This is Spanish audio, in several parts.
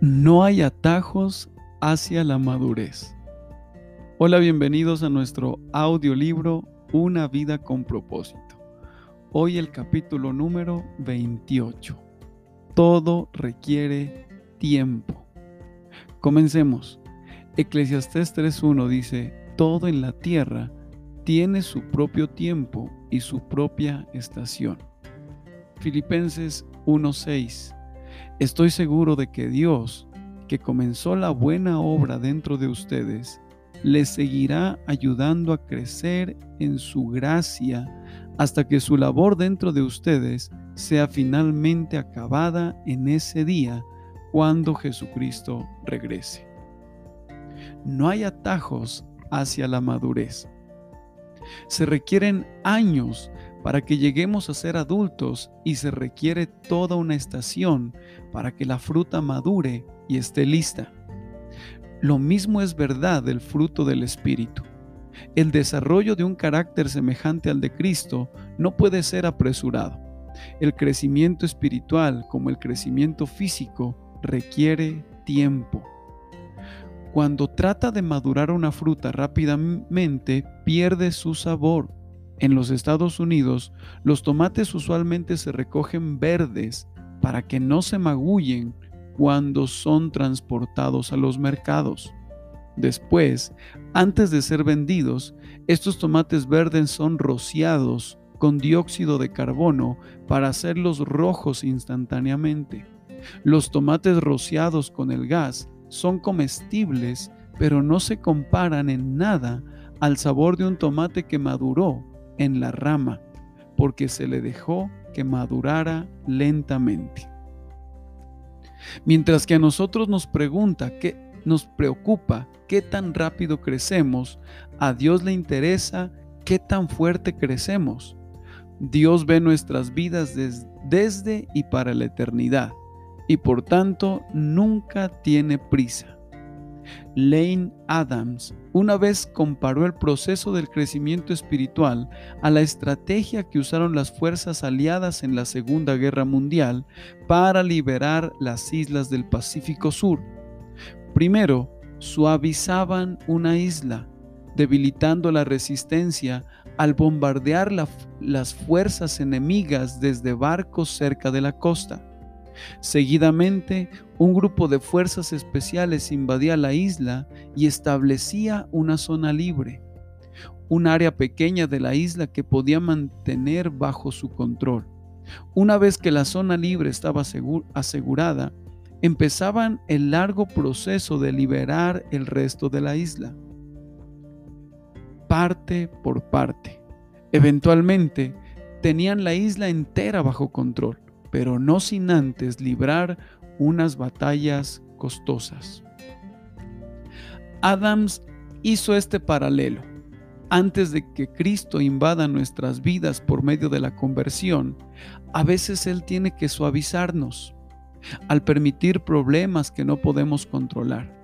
No hay atajos hacia la madurez. Hola, bienvenidos a nuestro audiolibro Una vida con propósito. Hoy el capítulo número 28. Todo requiere tiempo. Comencemos. Eclesiastés 3.1 dice, todo en la tierra tiene su propio tiempo y su propia estación. Filipenses 1.6 Estoy seguro de que Dios, que comenzó la buena obra dentro de ustedes, les seguirá ayudando a crecer en su gracia hasta que su labor dentro de ustedes sea finalmente acabada en ese día cuando Jesucristo regrese. No hay atajos hacia la madurez. Se requieren años para que lleguemos a ser adultos y se requiere toda una estación para que la fruta madure y esté lista. Lo mismo es verdad del fruto del Espíritu. El desarrollo de un carácter semejante al de Cristo no puede ser apresurado. El crecimiento espiritual, como el crecimiento físico, requiere tiempo. Cuando trata de madurar una fruta rápidamente, pierde su sabor. En los Estados Unidos, los tomates usualmente se recogen verdes para que no se magullen cuando son transportados a los mercados. Después, antes de ser vendidos, estos tomates verdes son rociados con dióxido de carbono para hacerlos rojos instantáneamente. Los tomates rociados con el gas son comestibles, pero no se comparan en nada al sabor de un tomate que maduró en la rama, porque se le dejó que madurara lentamente. Mientras que a nosotros nos pregunta qué nos preocupa qué tan rápido crecemos, a Dios le interesa qué tan fuerte crecemos. Dios ve nuestras vidas desde y para la eternidad y por tanto nunca tiene prisa. Lane Adams una vez comparó el proceso del crecimiento espiritual a la estrategia que usaron las fuerzas aliadas en la Segunda Guerra Mundial para liberar las islas del Pacífico Sur. Primero, suavizaban una isla, debilitando la resistencia al bombardear las fuerzas enemigas desde barcos cerca de la costa. Seguidamente, un grupo de fuerzas especiales invadía la isla y establecía una zona libre, un área pequeña de la isla que podía mantener bajo su control. Una vez que la zona libre estaba asegurada, empezaban el largo proceso de liberar el resto de la isla, parte por parte. Eventualmente, tenían la isla entera bajo control pero no sin antes librar unas batallas costosas. Adams hizo este paralelo. Antes de que Cristo invada nuestras vidas por medio de la conversión, a veces Él tiene que suavizarnos al permitir problemas que no podemos controlar.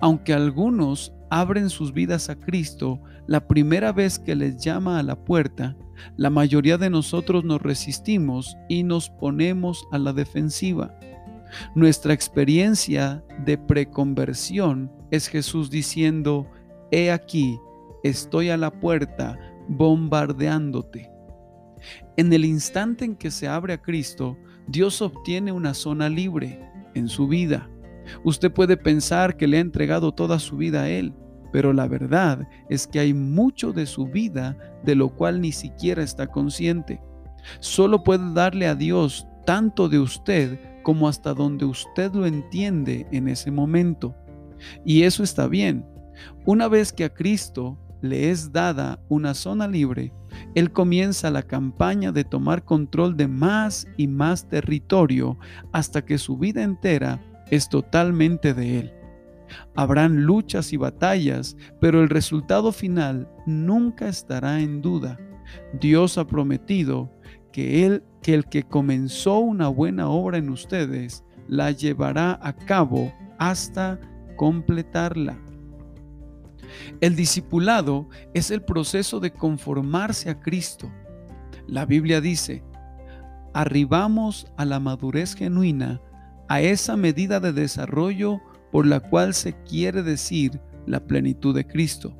Aunque algunos abren sus vidas a Cristo la primera vez que les llama a la puerta, la mayoría de nosotros nos resistimos y nos ponemos a la defensiva. Nuestra experiencia de preconversión es Jesús diciendo, He aquí, estoy a la puerta bombardeándote. En el instante en que se abre a Cristo, Dios obtiene una zona libre en su vida. Usted puede pensar que le ha entregado toda su vida a Él, pero la verdad es que hay mucho de su vida de lo cual ni siquiera está consciente. Solo puede darle a Dios tanto de usted como hasta donde usted lo entiende en ese momento. Y eso está bien. Una vez que a Cristo le es dada una zona libre, Él comienza la campaña de tomar control de más y más territorio hasta que su vida entera es totalmente de Él. Habrán luchas y batallas, pero el resultado final nunca estará en duda. Dios ha prometido que él que el que comenzó una buena obra en ustedes la llevará a cabo hasta completarla. El discipulado es el proceso de conformarse a Cristo. La Biblia dice, arribamos a la madurez genuina a esa medida de desarrollo por la cual se quiere decir la plenitud de Cristo.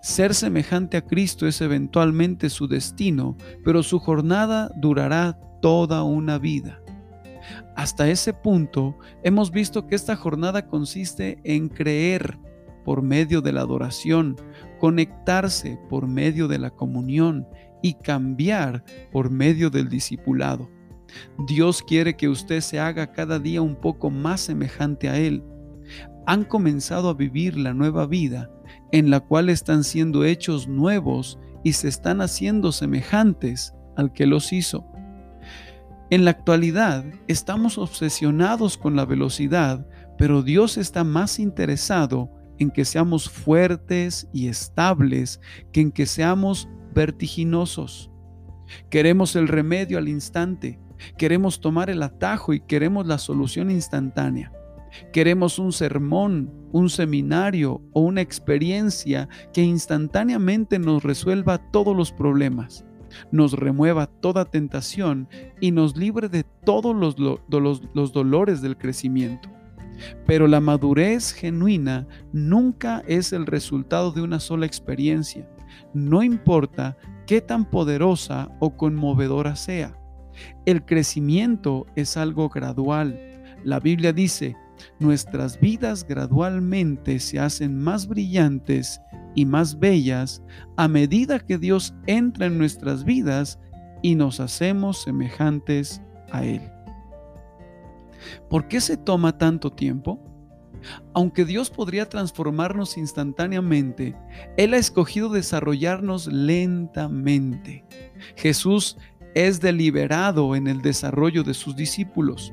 Ser semejante a Cristo es eventualmente su destino, pero su jornada durará toda una vida. Hasta ese punto hemos visto que esta jornada consiste en creer por medio de la adoración, conectarse por medio de la comunión y cambiar por medio del discipulado. Dios quiere que usted se haga cada día un poco más semejante a Él. Han comenzado a vivir la nueva vida en la cual están siendo hechos nuevos y se están haciendo semejantes al que los hizo. En la actualidad estamos obsesionados con la velocidad, pero Dios está más interesado en que seamos fuertes y estables que en que seamos vertiginosos. Queremos el remedio al instante, queremos tomar el atajo y queremos la solución instantánea. Queremos un sermón, un seminario o una experiencia que instantáneamente nos resuelva todos los problemas, nos remueva toda tentación y nos libre de todos los, dolores del crecimiento. Pero la madurez genuina nunca es el resultado de una sola experiencia, no importa qué tan poderosa o conmovedora sea. El crecimiento es algo gradual. La Biblia dice, nuestras vidas gradualmente se hacen más brillantes y más bellas a medida que Dios entra en nuestras vidas y nos hacemos semejantes a Él. ¿Por qué se toma tanto tiempo? Aunque Dios podría transformarnos instantáneamente, Él ha escogido desarrollarnos lentamente. Jesús es deliberado en el desarrollo de sus discípulos.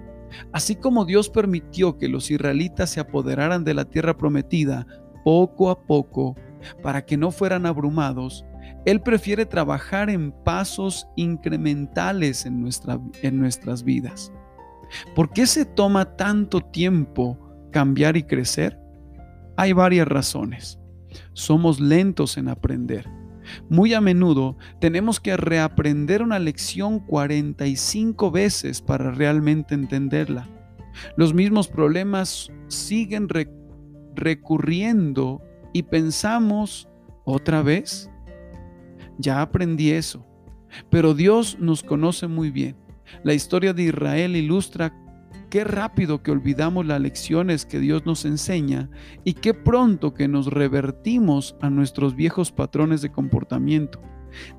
Así como Dios permitió que los israelitas se apoderaran de la tierra prometida poco a poco para que no fueran abrumados, Él prefiere trabajar en pasos incrementales en, en nuestras vidas. ¿Por qué se toma tanto tiempo cambiar y crecer? Hay varias razones. Somos lentos en aprender. Muy a menudo tenemos que reaprender una lección 45 veces para realmente entenderla. Los mismos problemas siguen recurriendo y pensamos otra vez. Ya aprendí eso. Pero Dios nos conoce muy bien. La historia de Israel ilustra Qué rápido que olvidamos las lecciones que Dios nos enseña y qué pronto que nos revertimos a nuestros viejos patrones de comportamiento.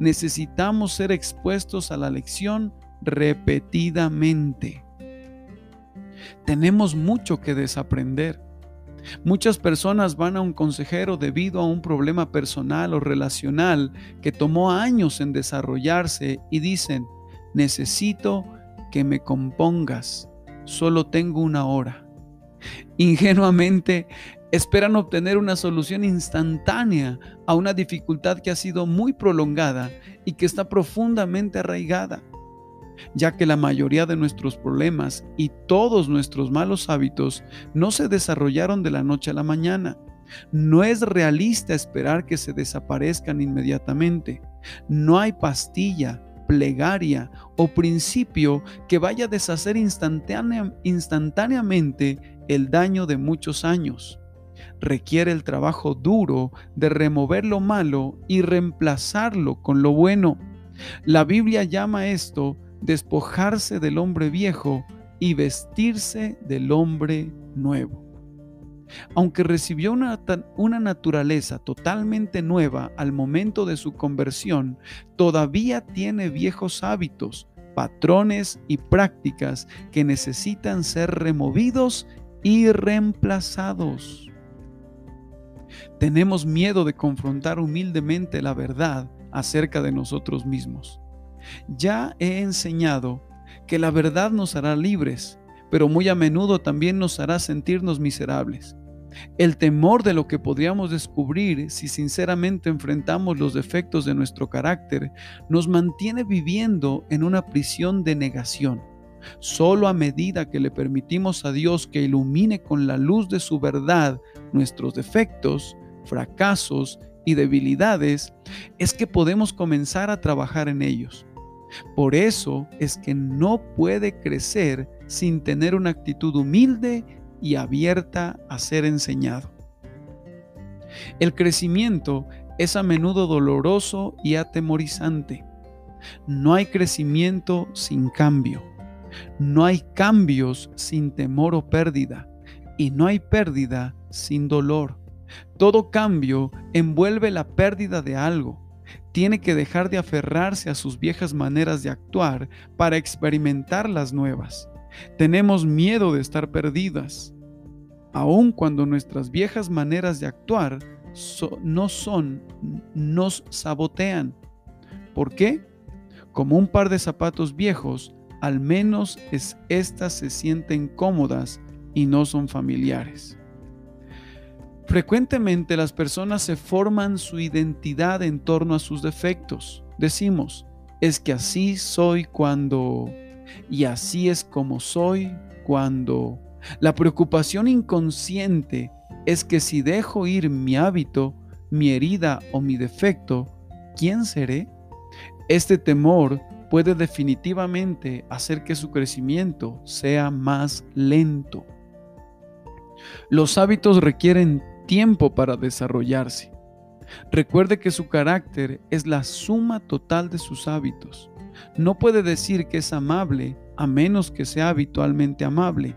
Necesitamos ser expuestos a la lección repetidamente. Tenemos mucho que desaprender. Muchas personas van a un consejero debido a un problema personal o relacional que tomó años en desarrollarse y dicen, necesito que me compongas, solo tengo una hora. Ingenuamente esperan obtener una solución instantánea a una dificultad que ha sido muy prolongada y que está profundamente arraigada, ya que la mayoría de nuestros problemas y todos nuestros malos hábitos no se desarrollaron de la noche a la mañana. No es realista esperar que se desaparezcan inmediatamente. No hay pastilla, plegaria o principio que vaya a deshacer instantáneamente el daño de muchos años. Requiere el trabajo duro de remover lo malo y reemplazarlo con lo bueno. La Biblia llama esto despojarse del hombre viejo y vestirse del hombre nuevo. Aunque recibió una, una, naturaleza totalmente nueva al momento de su conversión, todavía tiene viejos hábitos, patrones y prácticas que necesitan ser removidos y reemplazados. Tenemos miedo de confrontar humildemente la verdad acerca de nosotros mismos. Ya he enseñado que la verdad nos hará libres, pero muy a menudo también nos hará sentirnos miserables. El temor de lo que podríamos descubrir si sinceramente enfrentamos los defectos de nuestro carácter nos mantiene viviendo en una prisión de negación. Solo a medida que le permitimos a Dios que ilumine con la luz de su verdad nuestros defectos, fracasos y debilidades, es que podemos comenzar a trabajar en ellos. Por eso es que no puede crecer sin tener una actitud humilde y abierta a ser enseñado. El crecimiento es a menudo doloroso y atemorizante. No hay crecimiento sin cambio. No hay cambios sin temor o pérdida. Y no hay pérdida sin dolor. Todo cambio envuelve la pérdida de algo. Tiene que dejar de aferrarse a sus viejas maneras de actuar para experimentar las nuevas. Tenemos miedo de estar perdidas, aun cuando nuestras viejas maneras de actuar no son, nos sabotean. ¿Por qué? Como un par de zapatos viejos, al menos es, estas se sienten cómodas y no son familiares. Frecuentemente las personas se forman su identidad en torno a sus defectos. Decimos, es que así soy cuando... y así es como soy cuando... La preocupación inconsciente es que si dejo ir mi hábito, mi herida o mi defecto, ¿quién seré? Este temor puede definitivamente hacer que su crecimiento sea más lento. Los hábitos requieren tiempo para desarrollarse. Recuerde que su carácter es la suma total de sus hábitos. No puede decir que es amable a menos que sea habitualmente amable.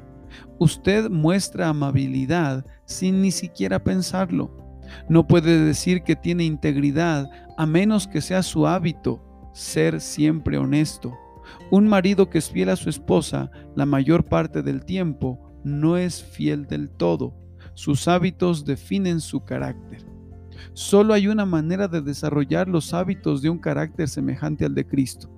Usted muestra amabilidad sin ni siquiera pensarlo. No puede decir que tiene integridad a menos que sea su hábito ser siempre honesto. Un marido que es fiel a su esposa la mayor parte del tiempo no es fiel del todo. Sus hábitos definen su carácter. Solo hay una manera de desarrollar los hábitos de un carácter semejante al de Cristo.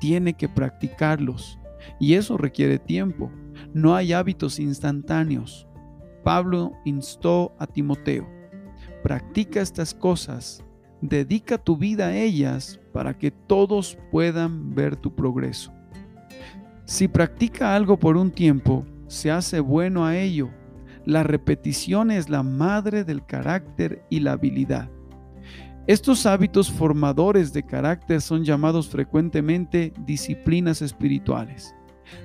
Tiene que practicarlos. Y eso requiere tiempo. No hay hábitos instantáneos. Pablo instó a Timoteo, practica estas cosas Dedica tu vida a ellas para que todos puedan ver tu progreso. Si practica algo por un tiempo, se hace bueno a ello. La repetición es la madre del carácter y la habilidad. Estos hábitos formadores de carácter son llamados frecuentemente disciplinas espirituales.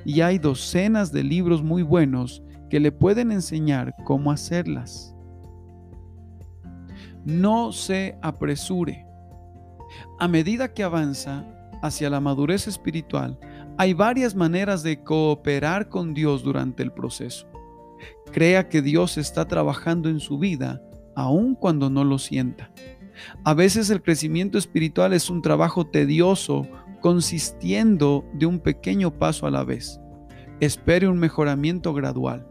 Y hay docenas de libros muy buenos que le pueden enseñar cómo hacerlas no se apresure. A medida que avanza hacia la madurez espiritual, hay varias maneras de cooperar con Dios durante el proceso. Crea que Dios está trabajando en su vida aun cuando no lo sienta. A veces el crecimiento espiritual es un trabajo tedioso consistiendo de un pequeño paso a la vez. Espere un mejoramiento gradual.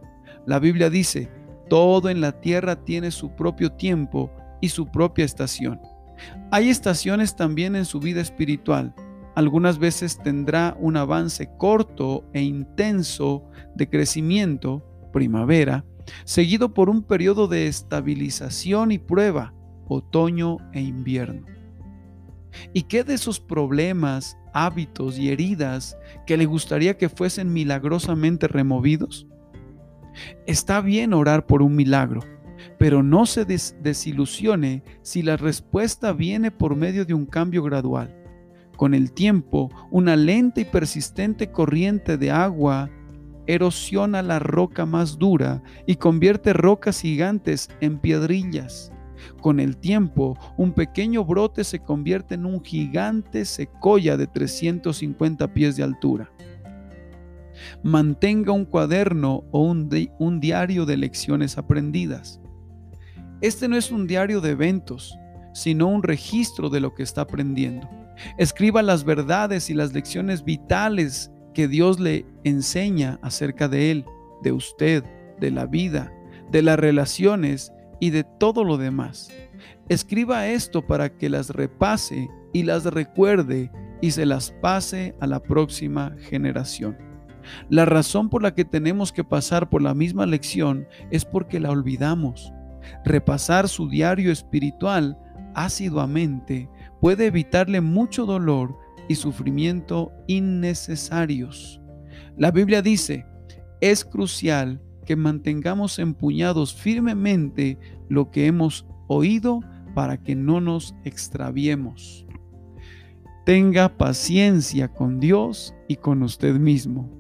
La Biblia dice, todo en la tierra tiene su propio tiempo y su propia estación. Hay estaciones también en su vida espiritual. Algunas veces tendrá un avance corto e intenso de crecimiento, primavera, seguido por un periodo de estabilización y prueba, otoño e invierno. ¿Y qué de esos problemas, hábitos y heridas que le gustaría que fuesen milagrosamente removidos? Está bien orar por un milagro, pero no se desilusione si la respuesta viene por medio de un cambio gradual. Con el tiempo, una lenta y persistente corriente de agua erosiona la roca más dura y convierte rocas gigantes en piedrillas. Con el tiempo, un pequeño brote se convierte en un gigante secoya de 350 pies de altura. Mantenga un cuaderno o un, un diario de lecciones aprendidas. Este no es un diario de eventos, sino un registro de lo que está aprendiendo. Escriba las verdades y las lecciones vitales que Dios le enseña acerca de Él, de usted, de la vida, de las relaciones y de todo lo demás. Escriba esto para que las repase y las recuerde y se las pase a la próxima generación. La razón por la que tenemos que pasar por la misma lección es porque la olvidamos repasar su diario espiritual asiduamente puede evitarle mucho dolor y sufrimiento innecesarios. La Biblia dice, es crucial que mantengamos empuñados firmemente lo que hemos oído para que no nos extraviemos. Tenga paciencia con Dios y con usted mismo.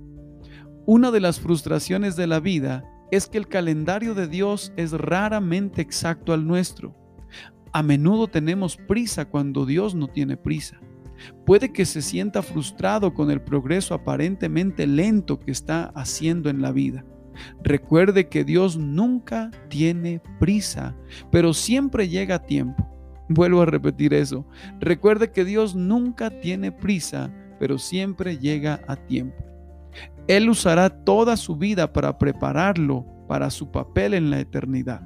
Una de las frustraciones de la vida es que el calendario de Dios es raramente exacto al nuestro. A menudo tenemos prisa cuando Dios no tiene prisa. Puede que se sienta frustrado con el progreso aparentemente lento que está haciendo en la vida. Recuerde que Dios nunca tiene prisa, pero siempre llega a tiempo. Vuelvo a repetir eso. Recuerde que Dios nunca tiene prisa, pero siempre llega a tiempo. Él usará toda su vida para prepararlo para su papel en la eternidad.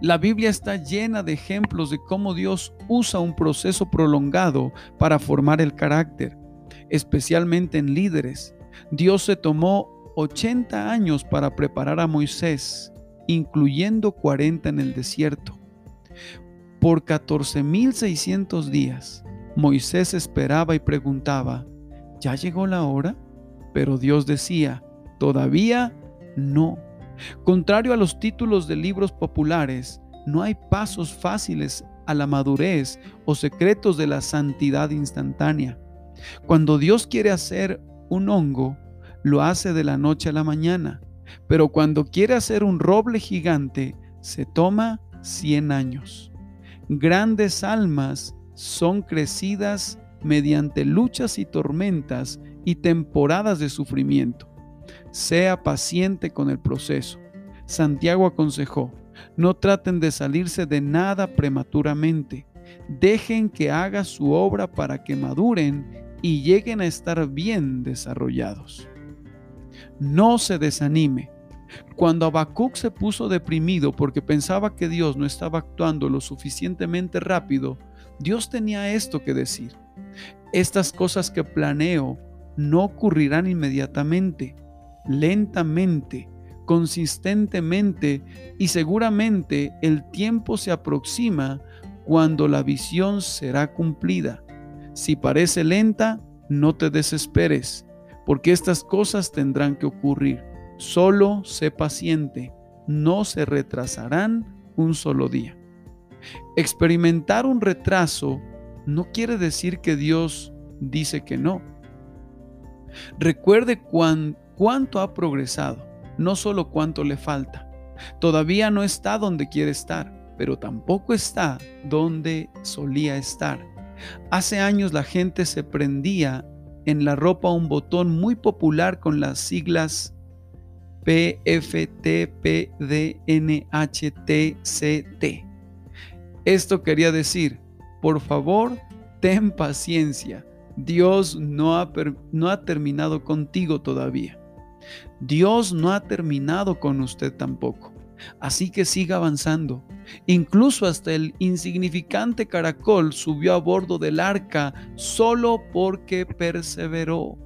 La Biblia está llena de ejemplos de cómo Dios usa un proceso prolongado para formar el carácter, especialmente en líderes. Dios se tomó 80 años para preparar a Moisés, incluyendo 40 en el desierto. Por 14.600 días, Moisés esperaba y preguntaba, ¿ya llegó la hora? Pero Dios decía, todavía no. Contrario a los títulos de libros populares, no hay pasos fáciles a la madurez o secretos de la santidad instantánea. Cuando Dios quiere hacer un hongo, lo hace de la noche a la mañana, pero cuando quiere hacer un roble gigante, se toma 100 años. Grandes almas son crecidas mediante luchas y tormentas y temporadas de sufrimiento. Sea paciente con el proceso. Santiago aconsejó, no traten de salirse de nada prematuramente. Dejen que haga su obra para que maduren y lleguen a estar bien desarrollados. No se desanime. Cuando Habacuc se puso deprimido porque pensaba que Dios no estaba actuando lo suficientemente rápido, Dios tenía esto que decir. Estas cosas que planeo no ocurrirán inmediatamente, lentamente, consistentemente y seguramente el tiempo se aproxima cuando la visión será cumplida. Si parece lenta, no te desesperes, porque estas cosas tendrán que ocurrir. Solo sé paciente, no se retrasarán un solo día. Experimentar un retraso no quiere decir que Dios dice que no. Recuerde cuánto ha progresado, no solo cuánto le falta. Todavía no está donde quiere estar, pero tampoco está donde solía estar. Hace años la gente se prendía en la ropa un botón muy popular con las siglas PFTPDNHTCT. Esto quería decir, por favor, ten paciencia. Dios no ha, no ha terminado contigo todavía. Dios no ha terminado con usted tampoco. Así que siga avanzando. Incluso hasta el insignificante caracol subió a bordo del arca solo porque perseveró.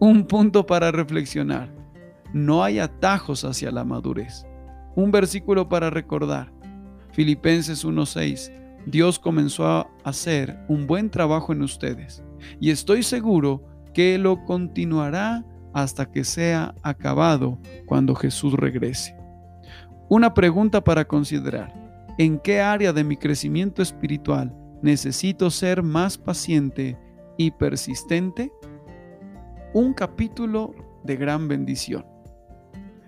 Un punto para reflexionar. No hay atajos hacia la madurez. Un versículo para recordar. Filipenses 1:6. Dios comenzó a hacer un buen trabajo en ustedes y estoy seguro que lo continuará hasta que sea acabado cuando Jesús regrese. Una pregunta para considerar. ¿En qué área de mi crecimiento espiritual necesito ser más paciente y persistente? Un capítulo de gran bendición.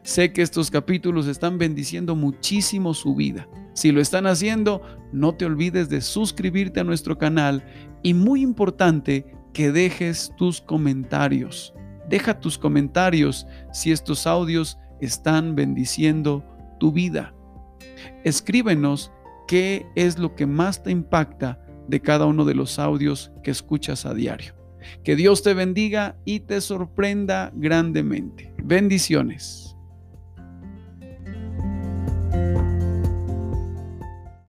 Sé que estos capítulos están bendiciendo muchísimo su vida. Si lo están haciendo, no te olvides de suscribirte a nuestro canal y muy importante, que dejes tus comentarios. Deja tus comentarios si estos audios están bendiciendo tu vida. Escríbenos qué es lo que más te impacta de cada uno de los audios que escuchas a diario. Que Dios te bendiga y te sorprenda grandemente. Bendiciones.